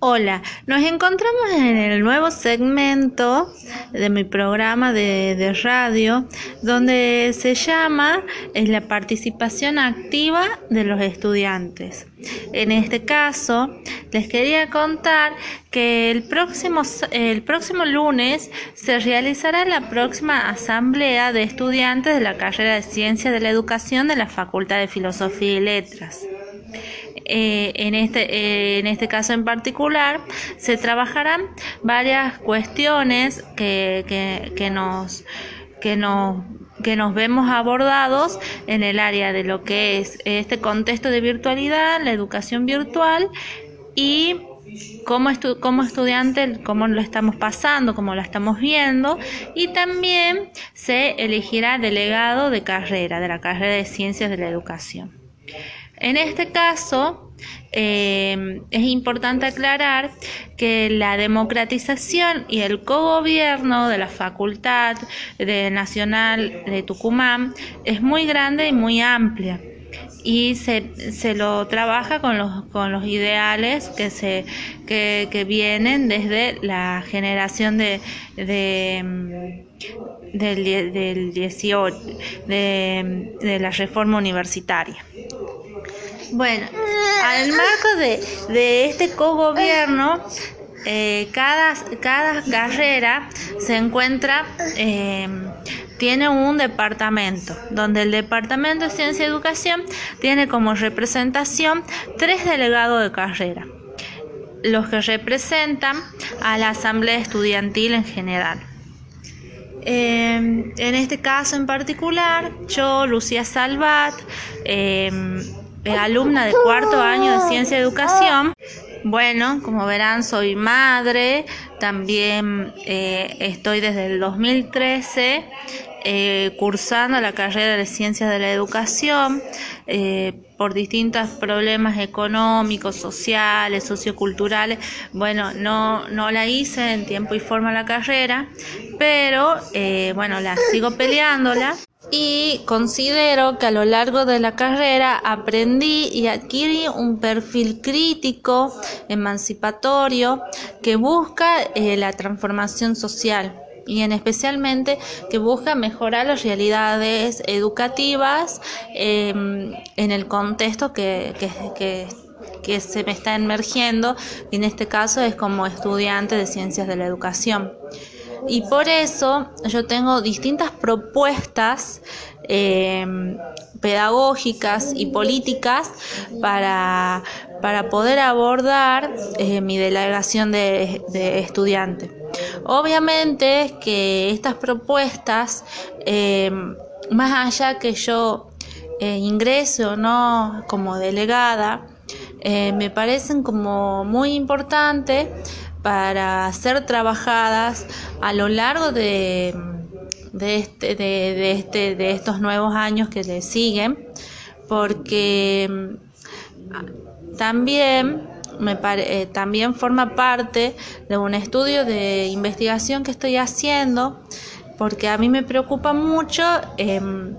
Hola, nos encontramos en el nuevo segmento de mi programa de, radio, donde se llama es la participación activa de los estudiantes. En este caso, les quería contar que el próximo, el próximo lunes se realizará la próxima asamblea de estudiantes de la carrera de Ciencias de la Educación de la Facultad de Filosofía y Letras. Eh, en, este, eh, en este caso en particular, se trabajarán varias cuestiones que, que, nos, que, nos, que nos vemos abordados en el área de lo que es este contexto de virtualidad, la educación virtual y como, como estudiante, cómo lo estamos pasando, cómo lo estamos viendo, y también se elegirá delegado de carrera, de la carrera de ciencias de la educación. En este caso, eh, es importante aclarar que la democratización y el cogobierno de la Facultad Nacional de Tucumán es muy grande y muy amplia y se, se lo trabaja con los, con los ideales que, se, que, que vienen desde la generación de, de del, del 18, de, de la reforma universitaria. Bueno, al marco de, de este cogobierno, eh, cada, cada carrera se encuentra, eh, tiene un departamento, donde el Departamento de Ciencia y Educación tiene como representación tres delegados de carrera, los que representan a la Asamblea Estudiantil en general. Eh, en este caso en particular, yo, Lucía Salvat, alumna de cuarto año de Ciencia y Educación. Bueno, como verán, soy madre, también eh, estoy desde el 2013 eh, cursando la carrera de Ciencias de la Educación eh, por distintos problemas económicos, sociales, socioculturales. Bueno, no, no la hice en tiempo y forma la carrera, pero bueno, la sigo peleándola y considero que a lo largo de la carrera aprendí y adquirí un perfil crítico, emancipatorio, que busca eh, la transformación social y en especialmente que busca mejorar las realidades educativas em, en el contexto que, que, que se me está emergiendo y en este caso es como estudiante de ciencias de la educación. Y por eso yo tengo distintas propuestas em, pedagógicas y políticas para, poder abordar eh, mi delegación de, estudiante. Obviamente que estas propuestas, em, más allá que yo eh, ingrese o no como delegada, eh, me parecen como muy importantes para ser trabajadas a lo largo de, de, este, de, este, de estos nuevos años que le siguen, porque mm, también, me eh, también forma parte de un estudio de investigación que estoy haciendo, porque a mí me preocupa mucho em,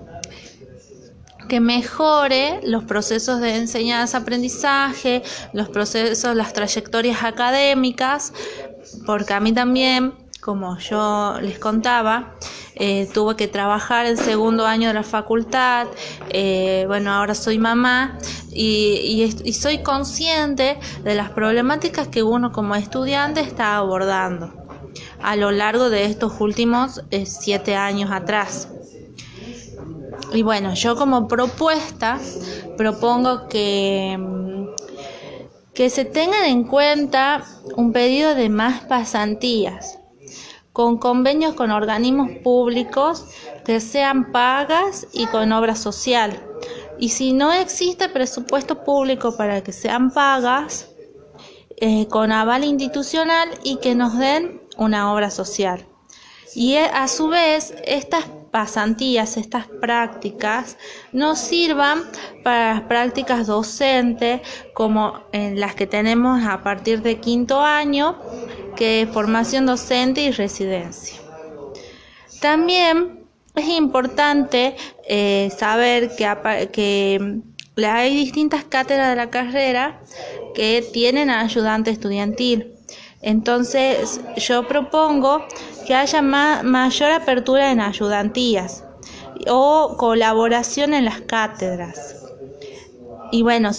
que mejore los procesos de enseñanza-aprendizaje, los procesos, las trayectorias académicas, porque a mí también, como yo les contaba, eh, tuve que trabajar el segundo año de la facultad, eh, bueno, ahora soy mamá y, soy consciente de las problemáticas que uno como estudiante está abordando a lo largo de estos últimos eh, siete años atrás. Y bueno, yo como propuesta propongo que, que se tengan en cuenta un pedido de más pasantías con convenios con organismos públicos que sean pagas y con obra social. Y si no existe presupuesto público para que sean pagas, eh, con aval institucional y que nos den una obra social. Y eh, a su vez, estas pasantías, estas prácticas, nos sirvan para las prácticas docentes como en las que tenemos a partir de quinto año, que es formación docente y residencia. También es importante eh, saber que, que hay distintas cátedras de la carrera que tienen ayudante estudiantil. Entonces, yo propongo que haya mayor apertura en ayudantías o colaboración en las cátedras. Y bueno,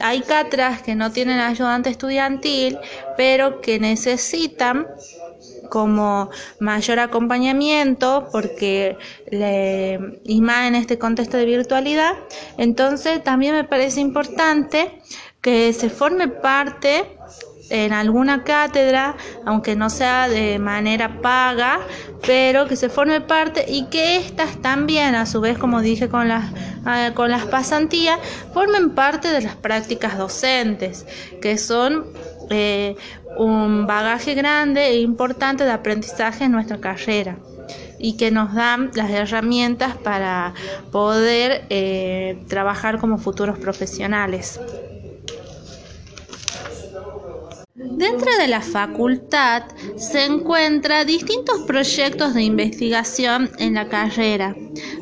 hay cátedras que no tienen ayudante estudiantil, pero que necesitan como mayor acompañamiento, porque y más en este contexto de virtualidad, entonces también me parece importante que se forme parte en alguna cátedra, aunque no sea de manera paga, pero que se forme parte y que éstas también, a su vez, como dije con las, ah, con las pasantías, formen parte de las prácticas docentes, que son eh, un bagaje grande e importante de aprendizaje en nuestra carrera y que nos dan las herramientas para poder eh, trabajar como futuros profesionales. Dentro de la facultad se encuentran distintos proyectos de investigación en la carrera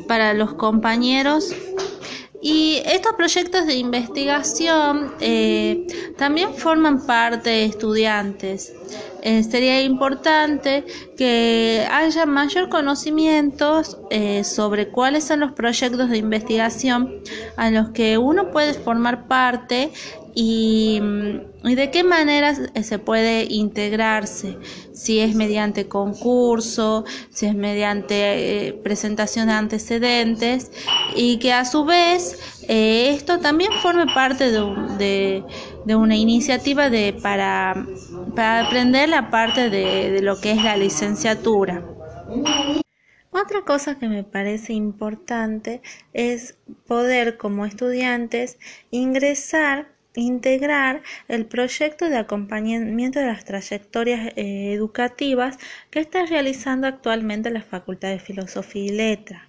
para los compañeros y estos proyectos de investigación eh, también forman parte de estudiantes. Eh, sería importante que haya mayor conocimiento eh, sobre cuáles son los proyectos de investigación a los que uno puede formar parte y, de qué manera se puede integrarse, si es mediante concurso, si es mediante eh, presentación de antecedentes y que a su vez eh, esto también forme parte de, de, una iniciativa de, para, para aprender la parte de, de lo que es la licenciatura. Otra cosa que me parece importante es poder como estudiantes ingresar integrar el proyecto de acompañamiento de las trayectorias eh, educativas que está realizando actualmente la Facultad de Filosofía y Letras.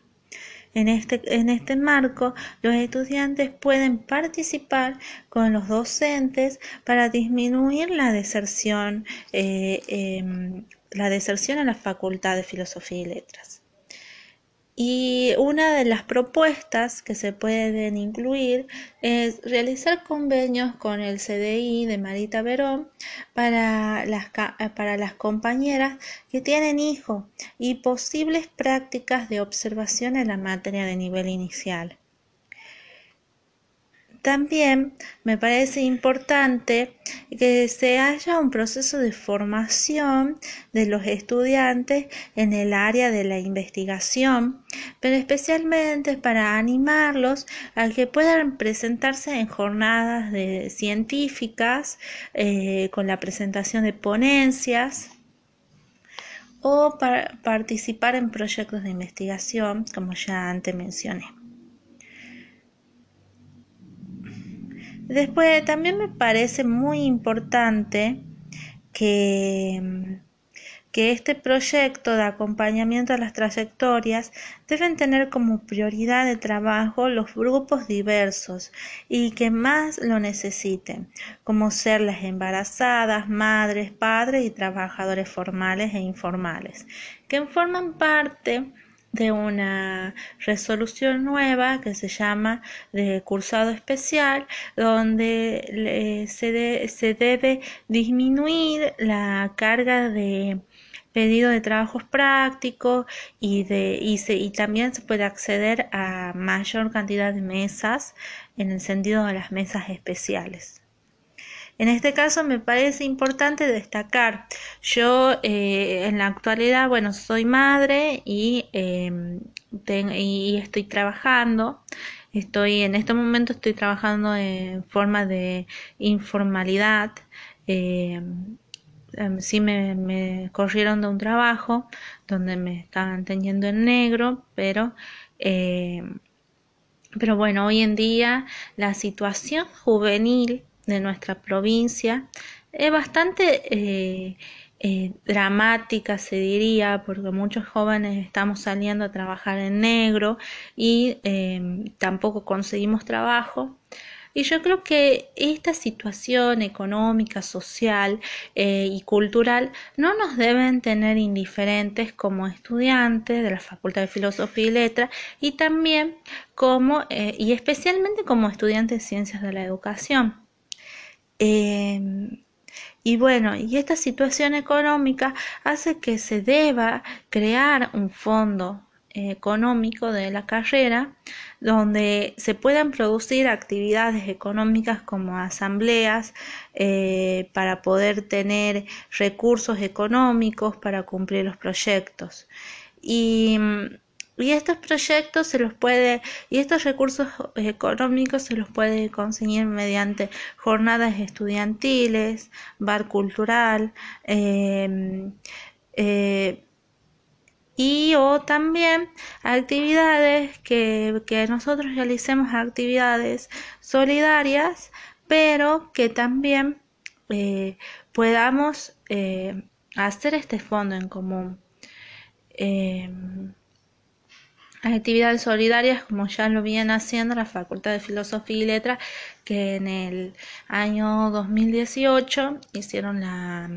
En este, en este marco, los estudiantes pueden participar con los docentes para disminuir la deserción, eh, em, la deserción en la Facultad de Filosofía y Letras. Y una de las propuestas que se pueden incluir es realizar convenios con el CDI de Marita Verón para las, para las compañeras que tienen hijos y posibles prácticas de observación en la materia de nivel inicial. También me parece importante que se haya un proceso de formación de los estudiantes en el área de la investigación, pero especialmente para animarlos a que puedan presentarse en jornadas científicas eh, con la presentación de ponencias o para participar en proyectos de investigación, como ya antes mencioné. Después también me parece muy importante que, que este proyecto de acompañamiento a las trayectorias deben tener como prioridad de trabajo los grupos diversos y que más lo necesiten, como ser las embarazadas, madres, padres y trabajadores formales e informales, que forman parte de una resolución nueva que se llama de cursado especial donde se, se debe disminuir la carga de pedido de trabajos prácticos y, de, y, se, y también se puede acceder a mayor cantidad de mesas en el sentido de las mesas especiales. En este caso me parece importante destacar, yo eh, en la actualidad, bueno, soy madre y, em, y estoy trabajando. Estoy en este momento estoy trabajando en forma de informalidad. Em, sí me, me, corrieron de un trabajo donde me estaban teniendo en negro, pero pero bueno, hoy en día la situación juvenil de nuestra provincia es bastante eh, eh, dramática, se diría, porque muchos jóvenes estamos saliendo a trabajar en negro y em, tampoco conseguimos trabajo. Y yo creo que esta situación económica, social eh, y cultural no nos deben tener indiferentes como estudiantes de la Facultad de Filosofía y Letras y también como, eh, y especialmente como estudiantes de Ciencias de la Educación. Em, y bueno, y esta situación económica hace que se deba crear un fondo económico de la carrera donde se puedan producir actividades económicas como asambleas eh, para poder tener recursos económicos para cumplir los proyectos. Y, y estos proyectos se los puede y estos recursos económicos se los puede conseguir mediante jornadas estudiantiles bar cultural eh, eh, y o también actividades que, nosotros realicemos actividades solidarias pero que también eh, podamos hacer este fondo en común. Em, actividades solidarias como ya lo viene haciendo la Facultad de Filosofía y Letras que en el año 2018 hicieron la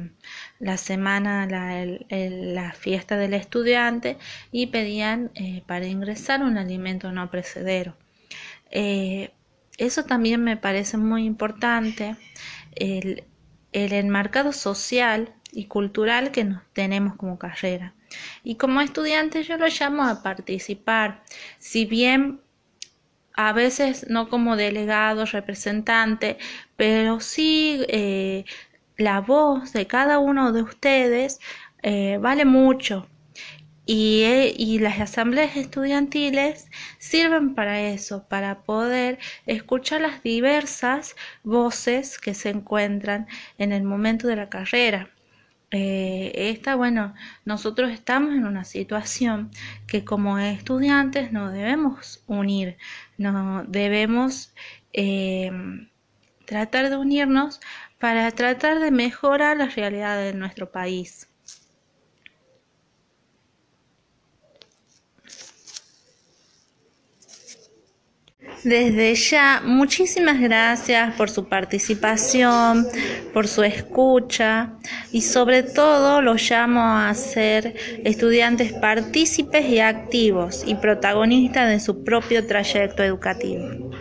la semana, la, la fiesta del estudiante y pedían eh, para ingresar un alimento no precedero. Eh, eso también me parece muy importante, el, el enmarcado social y cultural que nos tenemos como carrera. Y como estudiante yo lo llamo a participar, si bien a veces no como delegado, representante, pero sí eh, la voz de cada uno de ustedes eh, vale mucho y, eh, y, las asambleas estudiantiles sirven para eso, para poder escuchar las diversas voces que se encuentran en el momento de la carrera. Eh, esta, bueno, nosotros estamos en una situación que como estudiantes nos debemos unir, no debemos tratar de unirnos para tratar de mejorar la realidad de nuestro país. Desde ya, muchísimas gracias por su participación, por su escucha y sobre todo los llamo a ser estudiantes partícipes y activos y protagonistas de su propio trayecto educativo.